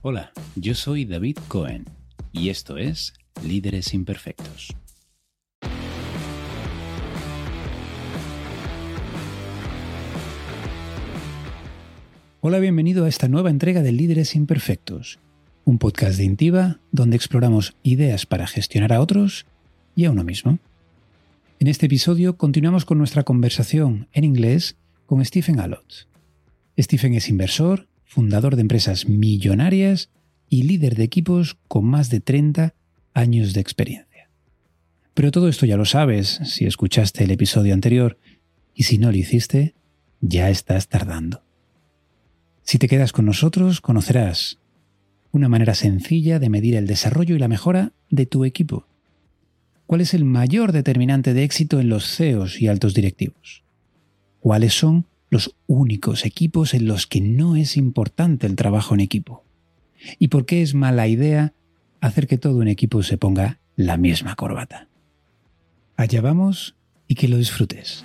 Hola, yo soy David Cohen y esto es Líderes Imperfectos. Hola, bienvenido a esta nueva entrega de Líderes Imperfectos, un podcast de Intiva donde exploramos ideas para gestionar a otros y a uno mismo. En este episodio continuamos con nuestra conversación en inglés con Stephen Allott. Stephen es inversor, fundador de empresas millonarias y líder de equipos con más de 30 años de experiencia. Pero todo esto ya lo sabes si escuchaste el episodio anterior y si no lo hiciste, ya estás tardando. Si te quedas con nosotros, conocerás una manera sencilla de medir el desarrollo y la mejora de tu equipo ¿Cuál es el mayor determinante de éxito en los CEOs y altos directivos? ¿Cuáles son los únicos equipos en los que no es importante el trabajo en equipo? ¿Y por qué es mala idea hacer que todo un equipo se ponga la misma corbata? Allá vamos y que lo disfrutes.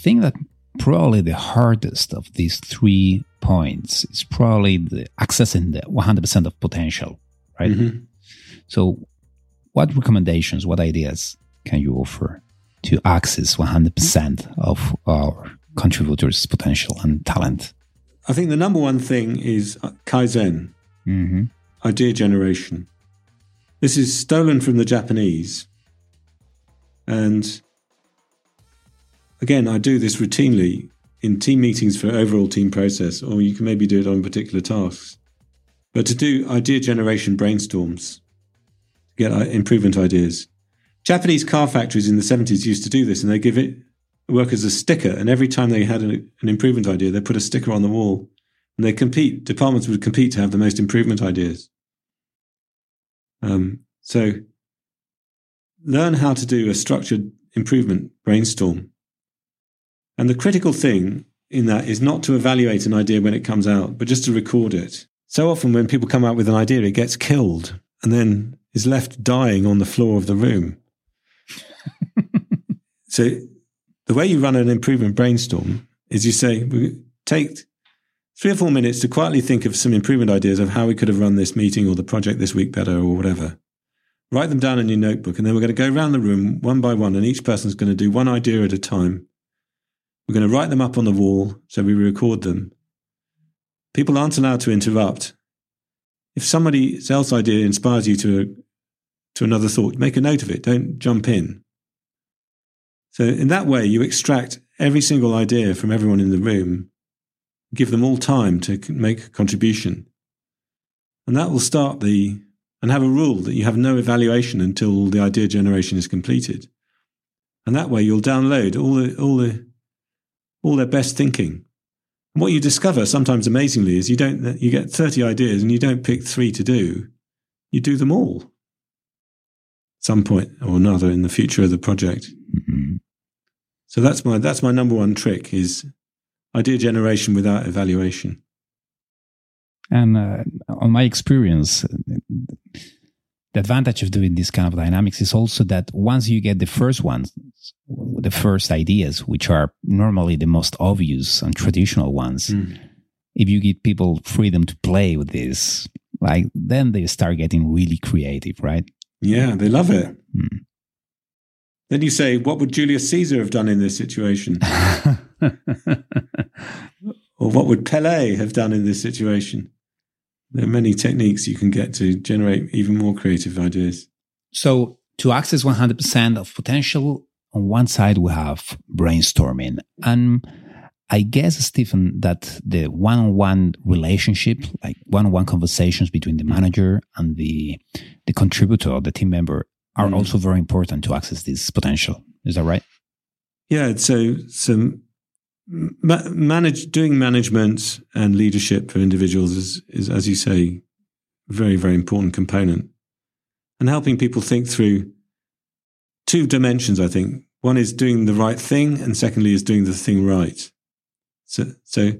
think that probably the hardest of these three points is probably the accessing the 100% of potential, right? Mm-hmm. So, what recommendations, what ideas can you offer to access 100% of our contributors' potential and talent? I think the number one thing is Kaizen, mm-hmm. idea generation. This is stolen from the Japanese. And again, I do this routinely in team meetings for overall team process, or you can maybe do it on particular tasks. But to do idea generation brainstorms, get uh, improvement ideas. Japanese car factories in the 70s used to do this, and they give it workers a sticker, and every time they had an, an improvement idea, they put a sticker on the wall, and they compete. Departments would compete to have the most improvement ideas. Um, so, learn how to do a structured improvement brainstorm and the critical thing in that is not to evaluate an idea when it comes out, but just to record it. So often when people come out with an idea, it gets killed and then is left dying on the floor of the room. so the way you run an improvement brainstorm is you say, we take three or four minutes to quietly think of some improvement ideas of how we could have run this meeting or the project this week better or whatever. Write them down in your notebook, and then we're going to go around the room one by one, and each person's going to do one idea at a time we're going to write them up on the wall so we record them. People aren't allowed to interrupt. If somebody else's idea inspires you to, to another thought, make a note of it. Don't jump in. So, in that way, you extract every single idea from everyone in the room, give them all time to make a contribution. And that will start the, and have a rule that you have no evaluation until the idea generation is completed. And that way, you'll download all the, all the all their best thinking. And what you discover sometimes amazingly is you don't you get 30 ideas and you don't pick 3 to do. You do them all. At some point or another in the future of the project. Mm-hmm. So that's my that's my number one trick is idea generation without evaluation. And uh, on my experience, the advantage of doing this kind of dynamics is also that once you get the first ones, the first ideas, which are normally the most obvious and traditional ones, mm. if you give people freedom to play with this, like then they start getting really creative, right? Yeah, they love it. Mm. Then you say, what would Julius Caesar have done in this situation? or what would Pele have done in this situation? There are many techniques you can get to generate even more creative ideas. So, to access 100% of potential, on one side we have brainstorming. And I guess, Stephen, that the one on one relationship, like one on one conversations between the manager and the, the contributor, the team member, are mm. also very important to access this potential. Is that right? Yeah. So, some Ma- manage doing management and leadership for individuals is, is, as you say, very very important component, and helping people think through two dimensions. I think one is doing the right thing, and secondly is doing the thing right. So, so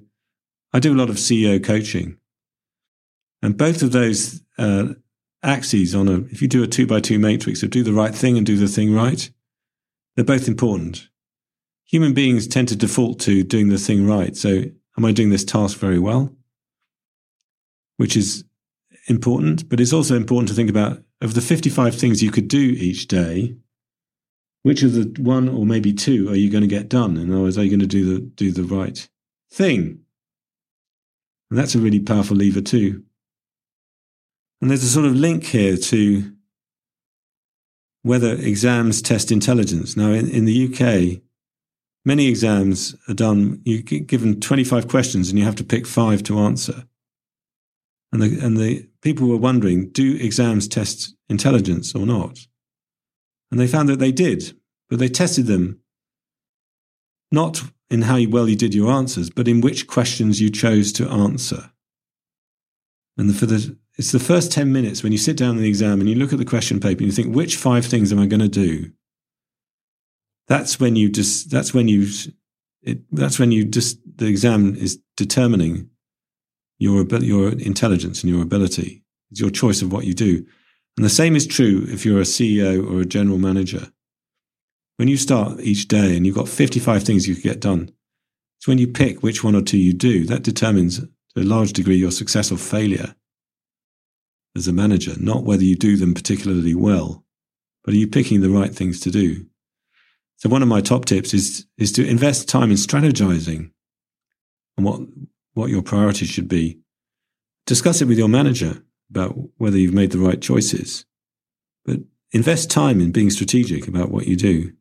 I do a lot of CEO coaching, and both of those uh, axes on a, if you do a two by two matrix of do the right thing and do the thing right, they're both important. Human beings tend to default to doing the thing right. So, am I doing this task very well? Which is important, but it's also important to think about of the 55 things you could do each day, which of the one or maybe two are you going to get done? In other words, are you going to do the do the right thing? And that's a really powerful lever too. And there's a sort of link here to whether exams test intelligence. Now, in, in the UK, many exams are done, you're given 25 questions and you have to pick five to answer. And the, and the people were wondering, do exams test intelligence or not? And they found that they did, but they tested them not in how well you did your answers, but in which questions you chose to answer. And for the, it's the first 10 minutes when you sit down in the exam and you look at the question paper and you think, which five things am I going to do? That's when you just, that's when you, it, that's when you just, the exam is determining your, your intelligence and your ability. It's your choice of what you do. And the same is true if you're a CEO or a general manager. When you start each day and you've got 55 things you could get done, it's when you pick which one or two you do. That determines to a large degree your success or failure as a manager, not whether you do them particularly well, but are you picking the right things to do? So one of my top tips is is to invest time in strategizing on what what your priorities should be. Discuss it with your manager about whether you've made the right choices. But invest time in being strategic about what you do.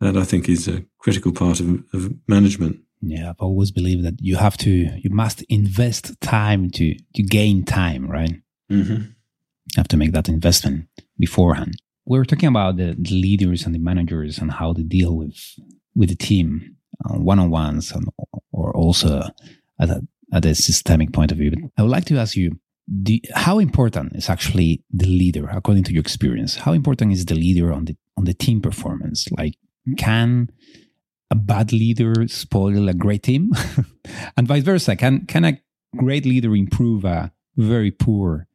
That I think is a critical part of, of management. Yeah, I've always believed that you have to, you must invest time to to gain time, right? Mm-hmm. You have to make that investment beforehand. We are talking about the, leaders and the managers and how they deal with with the team, uh, on one on ones, and, or also at a, at a systemic point of view. I would like to ask you how important is actually the leader according to your experience how important is the leader on the on the team performance? Like can a bad leader spoil a great team? And vice versa can can a great leader improve a very poor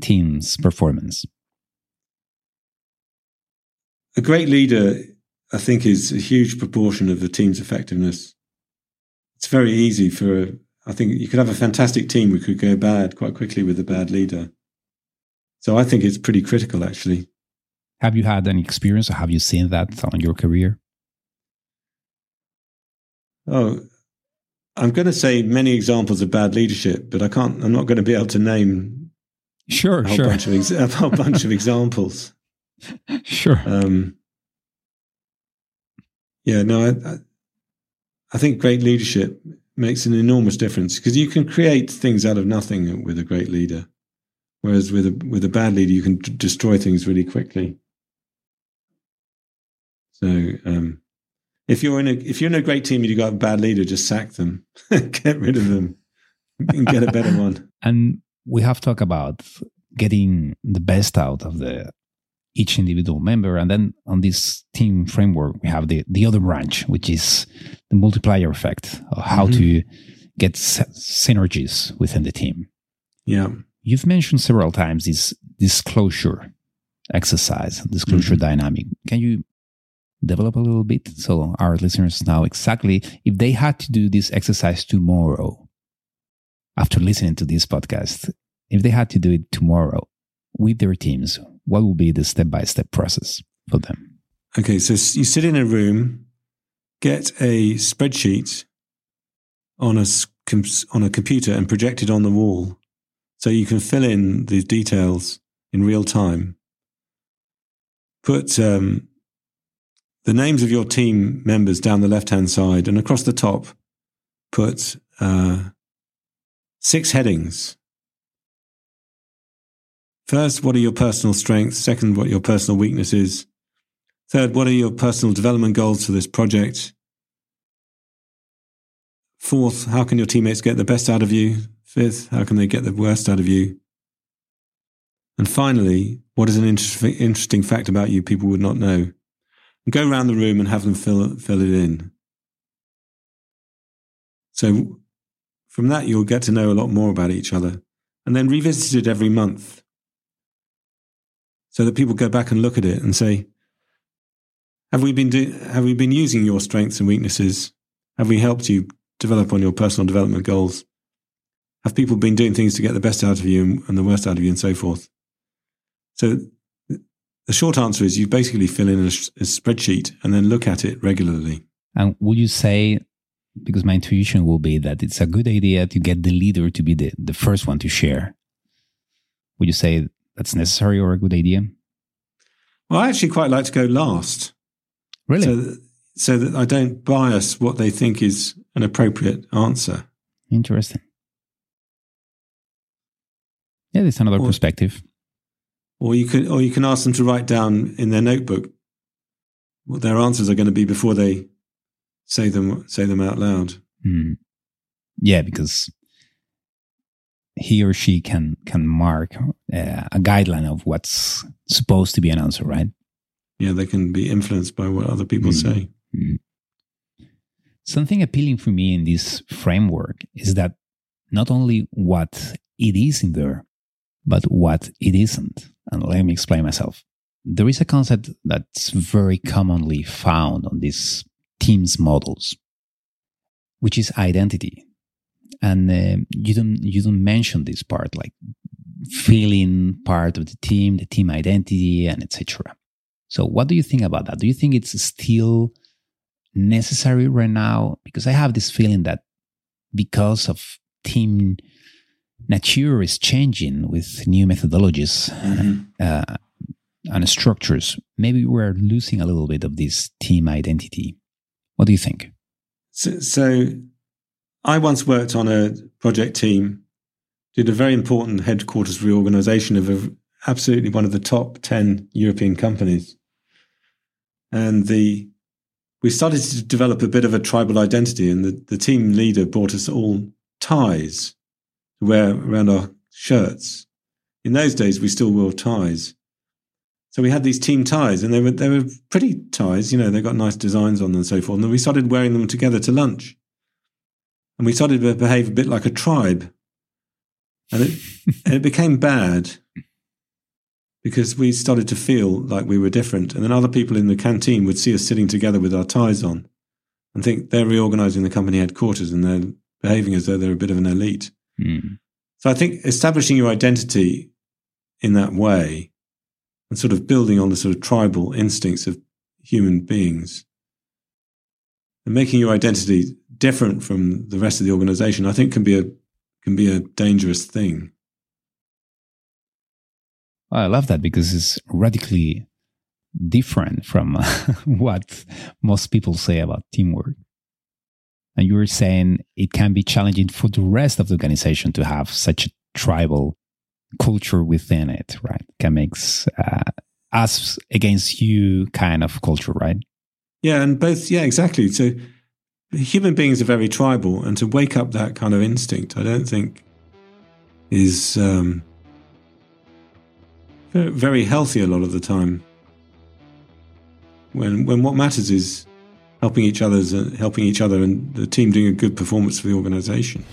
team's performance a great leader i think is a huge proportion of the team's effectiveness it's very easy for I think you could have a fantastic team who could go bad quite quickly with a bad leader. So I think it's pretty critical, actually. Have you had any experience or have you seen that on your career? Oh, I'm going to say many examples of bad leadership, but I can't. I'm not going to be able to name sure, a whole sure. bunch of a whole bunch of examples. Sure. Um, yeah, no, I, I think great leadership makes an enormous difference because you can create things out of nothing with a great leader, whereas with a with a bad leader you can d- destroy things really quickly. So um, if you're in a if you're in a great team and you got a bad leader, just sack them, get rid of them, and get a better one. And we have talked about getting the best out of the each individual member. And then on this team framework, we have the, the other branch, which is the multiplier effect of how mm-hmm. to get synergies within the team. Yeah. You've mentioned several times this disclosure exercise, disclosure mm-hmm. dynamic. Can you develop a little bit so our listeners know exactly if they had to do this exercise tomorrow after listening to this podcast, if they had to do it tomorrow with their teams, what will be the step by step process for them? Okay, so you sit in a room, get a spreadsheet on a on a computer and project it on the wall, so you can fill in the details in real time. Put um, the names of your team members down the left hand side, and across the top, put uh, six headings First, what are your personal strengths? Second, what your personal weaknesses? Third, what are your personal development goals for this project? Fourth, how can your teammates get the best out of you? Fifth, how can they get the worst out of you? And finally, what is an inter- interesting fact about you people would not know? And go around the room and have them fill, fill it in. So from that, you'll get to know a lot more about each other and then revisit it every month so that people go back and look at it and say, have we been do, have we been using your strengths and weaknesses? Have we helped you develop on your personal development goals? Have people been doing things to get the best out of you and the worst out of you and so forth? So the short answer is you basically fill in a, a spreadsheet and then look at it regularly. And would you say, because my intuition will be that it's a good idea to get the leader to be the, the first one to share. Would you say that's necessary or a good idea? Well, I actually quite like to go last. Really? So, so that I don't bias what they think is an appropriate answer. Interesting. Yeah, there's another or, perspective. Or you can, or you can ask them to write down in their notebook what their answers are going to be before they say them say them out loud. Mm. Yeah, because he or she can can mark uh, a guideline of what's supposed to be an answer, right? Yeah, they can be influenced by what other people mm. say. Mm. Something appealing for me in this framework is that not only what it is in there, but what it isn't. And let me explain myself. There is a concept that's very commonly found on these teams models, which is identity and uh, you don't you don't mention this part like feeling part of the team the team identity and etc so what do you think about that? Do you think it's still necessary right now? Because i have this feeling that because of team nature is changing with new methodologies mm-hmm. uh, and structures maybe we're losing a little bit of this team identity. What do you think? So, so I once worked on a project team, did a very important headquarters reorganization of a, absolutely one of the top 10 European companies. And the we started to develop a bit of a tribal identity, and the, the team leader brought us all ties to wear around our shirts. In those days, we still wore ties. So we had these team ties, and they were they were pretty ties. You know, they got nice designs on them and so forth. And we started wearing them together to lunch and we started to behave a bit like a tribe. And it, and it became bad because we started to feel like we were different. And then other people in the canteen would see us sitting together with our ties on and think they're reorganizing the company headquarters and they're behaving as though they're a bit of an elite. Mm. So I think establishing your identity in that way and sort of building on the sort of tribal instincts of human beings and making your identity different from the rest of the organization, I think can be a can be a dangerous thing. I love that because it's radically different from what most people say about teamwork. And you were saying it can be challenging for the rest of the organization to have such a tribal culture within it, right? Can makes uh, us against you kind of culture, right? Yeah, and both, yeah, exactly. So human beings are very tribal, and to wake up that kind of instinct, I don't think is um, very healthy a lot of the time. When when what matters is helping each other's uh, helping each other and the team doing a good performance for the organization.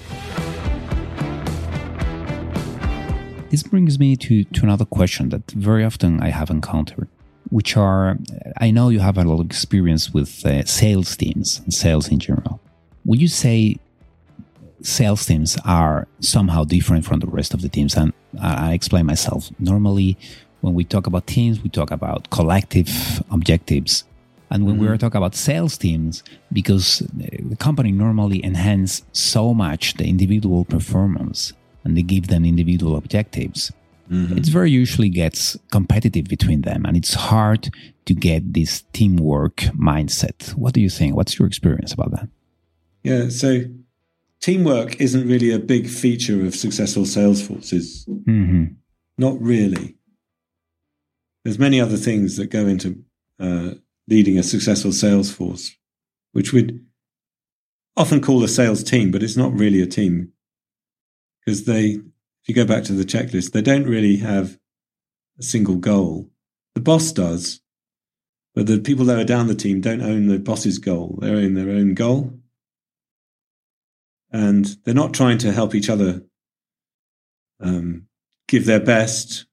This brings me to, to another question that very often I have encountered which are, I know you have a lot of experience with uh, sales teams and sales in general. Would you say sales teams are somehow different from the rest of the teams? And I explain myself. Normally, when we talk about teams, we talk about collective objectives. And when mm-hmm. we are talking about sales teams, because the company normally enhance so much the individual performance and they give them individual objectives mm-hmm. it very usually gets competitive between them and it's hard to get this teamwork mindset. What do you think? What's your experience about that? Yeah, so teamwork isn't really a big feature of successful sales forces. Mm-hmm. Not really. There's many other things that go into uh, leading a successful sales force, which we'd often call a sales team, but it's not really a team because they if you go back to the checklist, they don't really have a single goal. The boss does, but the people that are down the team don't own the boss's goal. They own their own goal. And they're not trying to help each other um, give their best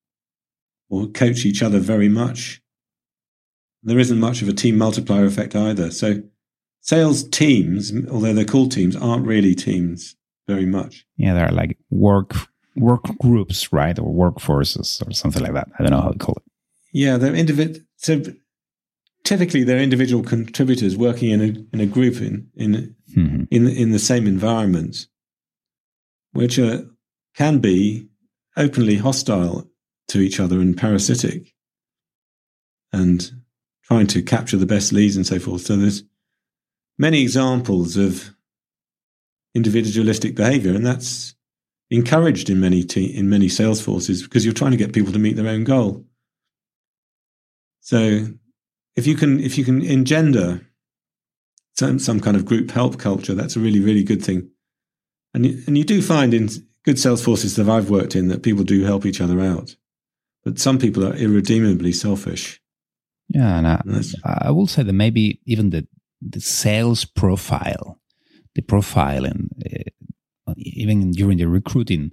or coach each other very much. There isn't much of a team multiplier effect either. So sales teams, although they're called teams, aren't really teams very much. Yeah, they're like work work groups, right, or workforces or something like that. I don't know how to call it. Yeah, they're individual. So typically, they're individual contributors working in a in a group in in mm-hmm. in in the same environment, which are, can be openly hostile to each other and parasitic, and trying to capture the best leads and so forth. So there's many examples of individualistic behavior, and that's encouraged in many te- in many sales forces because you're trying to get people to meet their own goal. So if you can if you can engender some some kind of group help culture, that's a really really good thing. And you, and you do find in good sales forces that I've worked in that people do help each other out, but some people are irredeemably selfish. Yeah, and I, I will say that maybe even the the sales profile, the profile, and uh, even during the recruiting,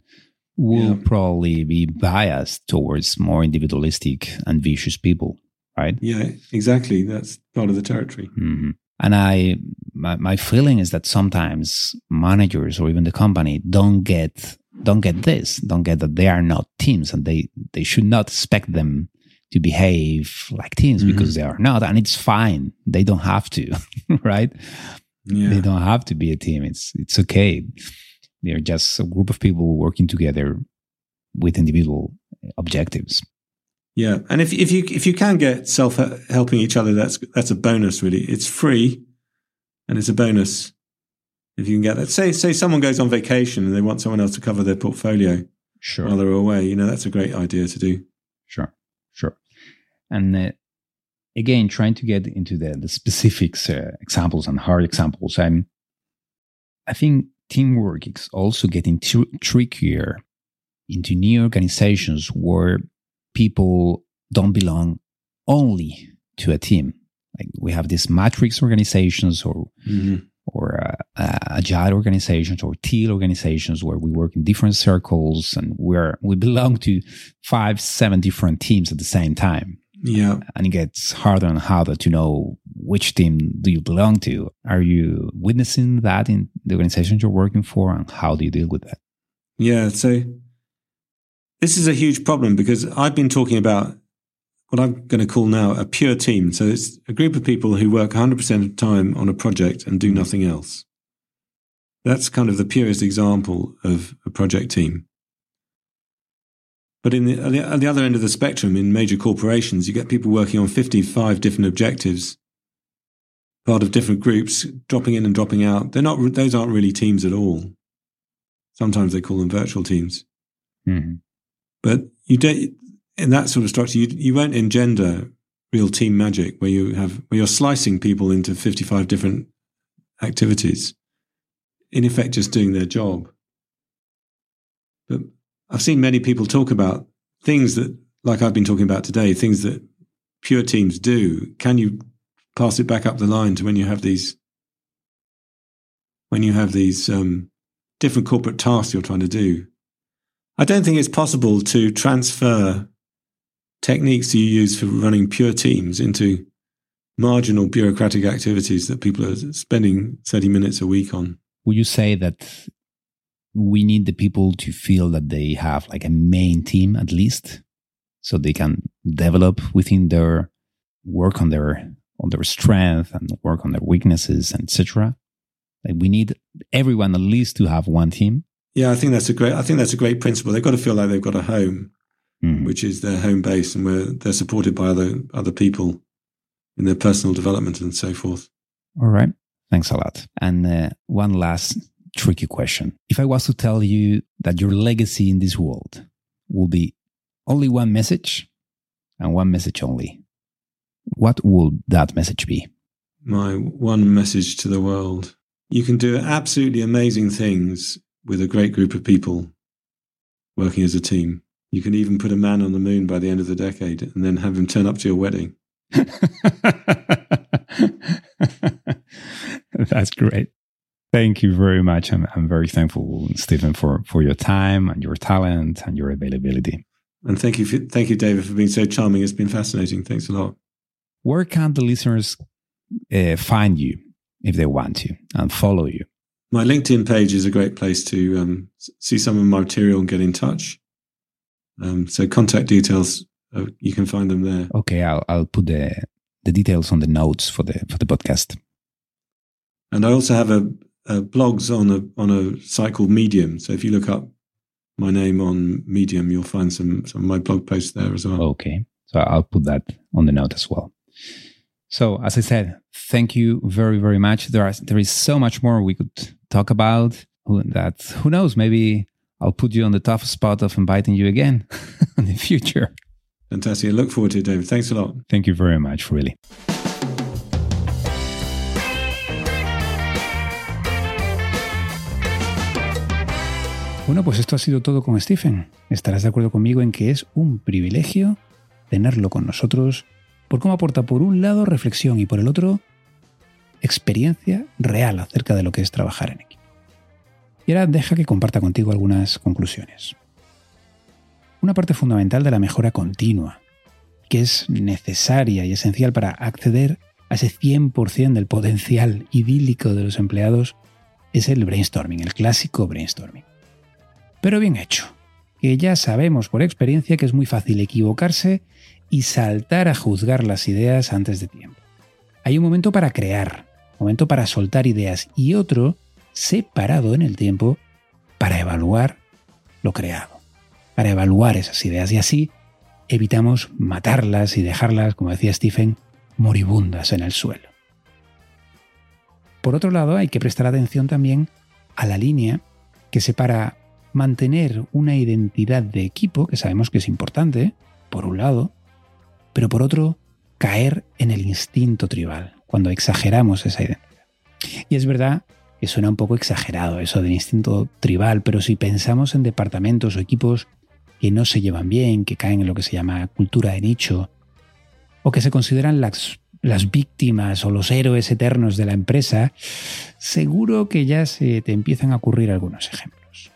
will yeah. probably be biased towards more individualistic and vicious people, right? Yeah, exactly. That's part of the territory. Mm-hmm. And I, my, my feeling is that sometimes managers or even the company don't get don't get this, don't get that they are not teams, and they they should not expect them to behave like teams mm-hmm. because they are not and it's fine they don't have to right yeah. they don't have to be a team it's it's okay they're just a group of people working together with individual objectives. Yeah and if if you if you can get self helping each other that's that's a bonus really. It's free and it's a bonus if you can get that. Say say someone goes on vacation and they want someone else to cover their portfolio sure. while they're away you know that's a great idea to do. Sure sure. And uh, again trying to get into the, the specifics uh, examples and hard examples i'm i think teamwork is also getting tr- trickier into new organizations where people don't belong only to a team like we have these matrix organizations or mm-hmm. or uh, uh, agile organizations or teal organizations where we work in different circles and we're we belong to five seven different teams at the same time yeah. And it gets harder and harder to know which team do you belong to. Are you witnessing that in the organization you're working for and how do you deal with that? Yeah. So this is a huge problem because I've been talking about what I'm going to call now a pure team. So it's a group of people who work 100% of time on a project and do mm-hmm. nothing else. That's kind of the purest example of a project team. But in the, at the other end of the spectrum, in major corporations, you get people working on 55 different objectives, part of different groups, dropping in and dropping out. They're not; those aren't really teams at all. Sometimes they call them virtual teams. Mm-hmm. But you don't in that sort of structure. You you won't engender real team magic where you have where you're slicing people into 55 different activities, in effect, just doing their job. But I've seen many people talk about things that, like I've been talking about today, things that pure teams do. Can you pass it back up the line to when you have these, when you have these um, different corporate tasks you're trying to do? I don't think it's possible to transfer techniques you use for running pure teams into marginal bureaucratic activities that people are spending 30 minutes a week on. Would you say that we need the people to feel that they have like a main team at least so they can develop within their work on their on their strength and work on their weaknesses etc like we need everyone at least to have one team. Yeah i think that's a great i think that's a great principle. They've got to feel like they've got a home mm-hmm. which is their home base and where they're supported by other other people in their personal development and so forth. All right. Thanks a lot. And uh, one last tricky question. If I was to tell you that your legacy in this world will be only one message and one message only, what would that message be? My one message to the world. You can do absolutely amazing things with a great group of people working as a team. You can even put a man on the moon by the end of the decade and then have him turn up to your wedding. That's great. Thank you very much. I'm, I'm very thankful, Stephen, for, for your time and your talent and your availability. And thank you, for, thank you, David, for being so charming. It's been fascinating. Thanks a lot. Where can the listeners uh, find you if they want to and follow you? My LinkedIn page is a great place to um, see some of my material and get in touch. Um, so contact details, uh, you can find them there. Okay, I'll I'll put the the details on the notes for the for the podcast. And I also have a, a blogs on a on a site called Medium. So if you look up my name on Medium, you'll find some some of my blog posts there as well. Okay, so I'll put that on the note as well. So as I said, thank you very very much. There are there is so much more we could talk about. Who, that who knows? Maybe I'll put you on the tough spot of inviting you again in the future. Fantastic. I look forward to it, David. Thanks a lot. Thank you very much, really. Bueno, pues esto ha sido todo con Stephen. Estarás de acuerdo conmigo en que es un privilegio tenerlo con nosotros por cómo aporta por un lado reflexión y por el otro experiencia real acerca de lo que es trabajar en equipo. Y ahora deja que comparta contigo algunas conclusiones. Una parte fundamental de la mejora continua, que es necesaria y esencial para acceder a ese 100% del potencial idílico de los empleados, es el brainstorming, el clásico brainstorming. Pero bien hecho, que ya sabemos por experiencia que es muy fácil equivocarse y saltar a juzgar las ideas antes de tiempo. Hay un momento para crear, momento para soltar ideas y otro separado en el tiempo para evaluar lo creado, para evaluar esas ideas y así evitamos matarlas y dejarlas, como decía Stephen, moribundas en el suelo. Por otro lado, hay que prestar atención también a la línea que separa mantener una identidad de equipo, que sabemos que es importante, por un lado, pero por otro, caer en el instinto tribal, cuando exageramos esa identidad. Y es verdad que suena un poco exagerado eso del instinto tribal, pero si pensamos en departamentos o equipos que no se llevan bien, que caen en lo que se llama cultura de nicho, o que se consideran las, las víctimas o los héroes eternos de la empresa, seguro que ya se te empiezan a ocurrir algunos ejemplos.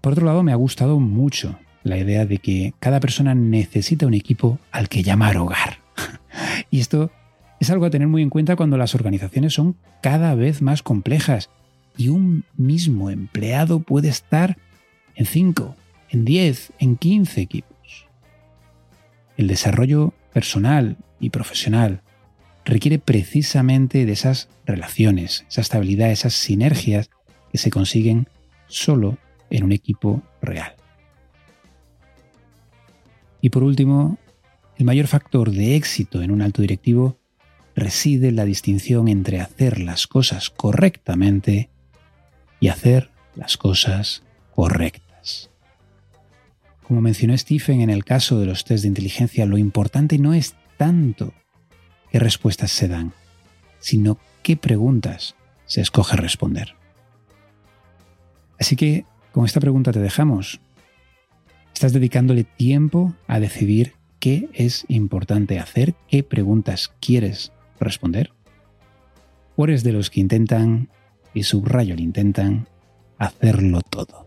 Por otro lado, me ha gustado mucho la idea de que cada persona necesita un equipo al que llamar hogar. y esto es algo a tener muy en cuenta cuando las organizaciones son cada vez más complejas y un mismo empleado puede estar en 5, en 10, en 15 equipos. El desarrollo personal y profesional requiere precisamente de esas relaciones, esa estabilidad, esas sinergias que se consiguen solo en un equipo real. Y por último, el mayor factor de éxito en un alto directivo reside la distinción entre hacer las cosas correctamente y hacer las cosas correctas. Como mencionó Stephen en el caso de los test de inteligencia, lo importante no es tanto qué respuestas se dan, sino qué preguntas se escoge responder. Así que con esta pregunta te dejamos. ¿Estás dedicándole tiempo a decidir qué es importante hacer, qué preguntas quieres responder? ¿O eres de los que intentan, y subrayo el intentan, hacerlo todo?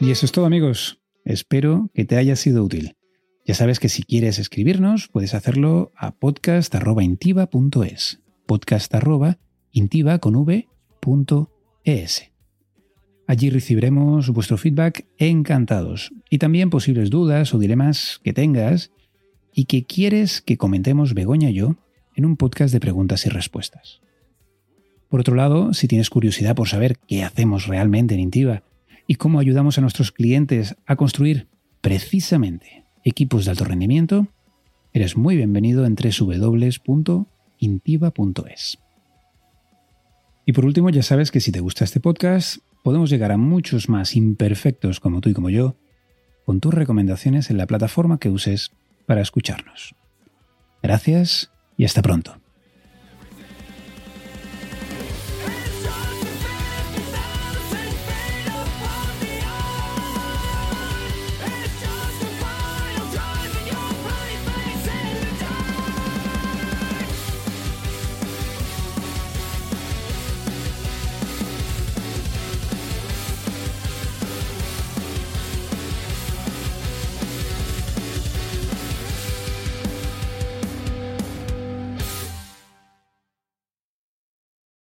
Y eso es todo amigos. Espero que te haya sido útil. Ya sabes que si quieres escribirnos, puedes hacerlo a podcast.intiva.es. Podcast.intiva con. Allí recibiremos vuestro feedback encantados y también posibles dudas o dilemas que tengas y que quieres que comentemos Begoña y yo en un podcast de preguntas y respuestas. Por otro lado, si tienes curiosidad por saber qué hacemos realmente en Intiva y cómo ayudamos a nuestros clientes a construir precisamente equipos de alto rendimiento, eres muy bienvenido en www.intiva.es. Y por último, ya sabes que si te gusta este podcast, podemos llegar a muchos más imperfectos como tú y como yo con tus recomendaciones en la plataforma que uses para escucharnos. Gracias y hasta pronto.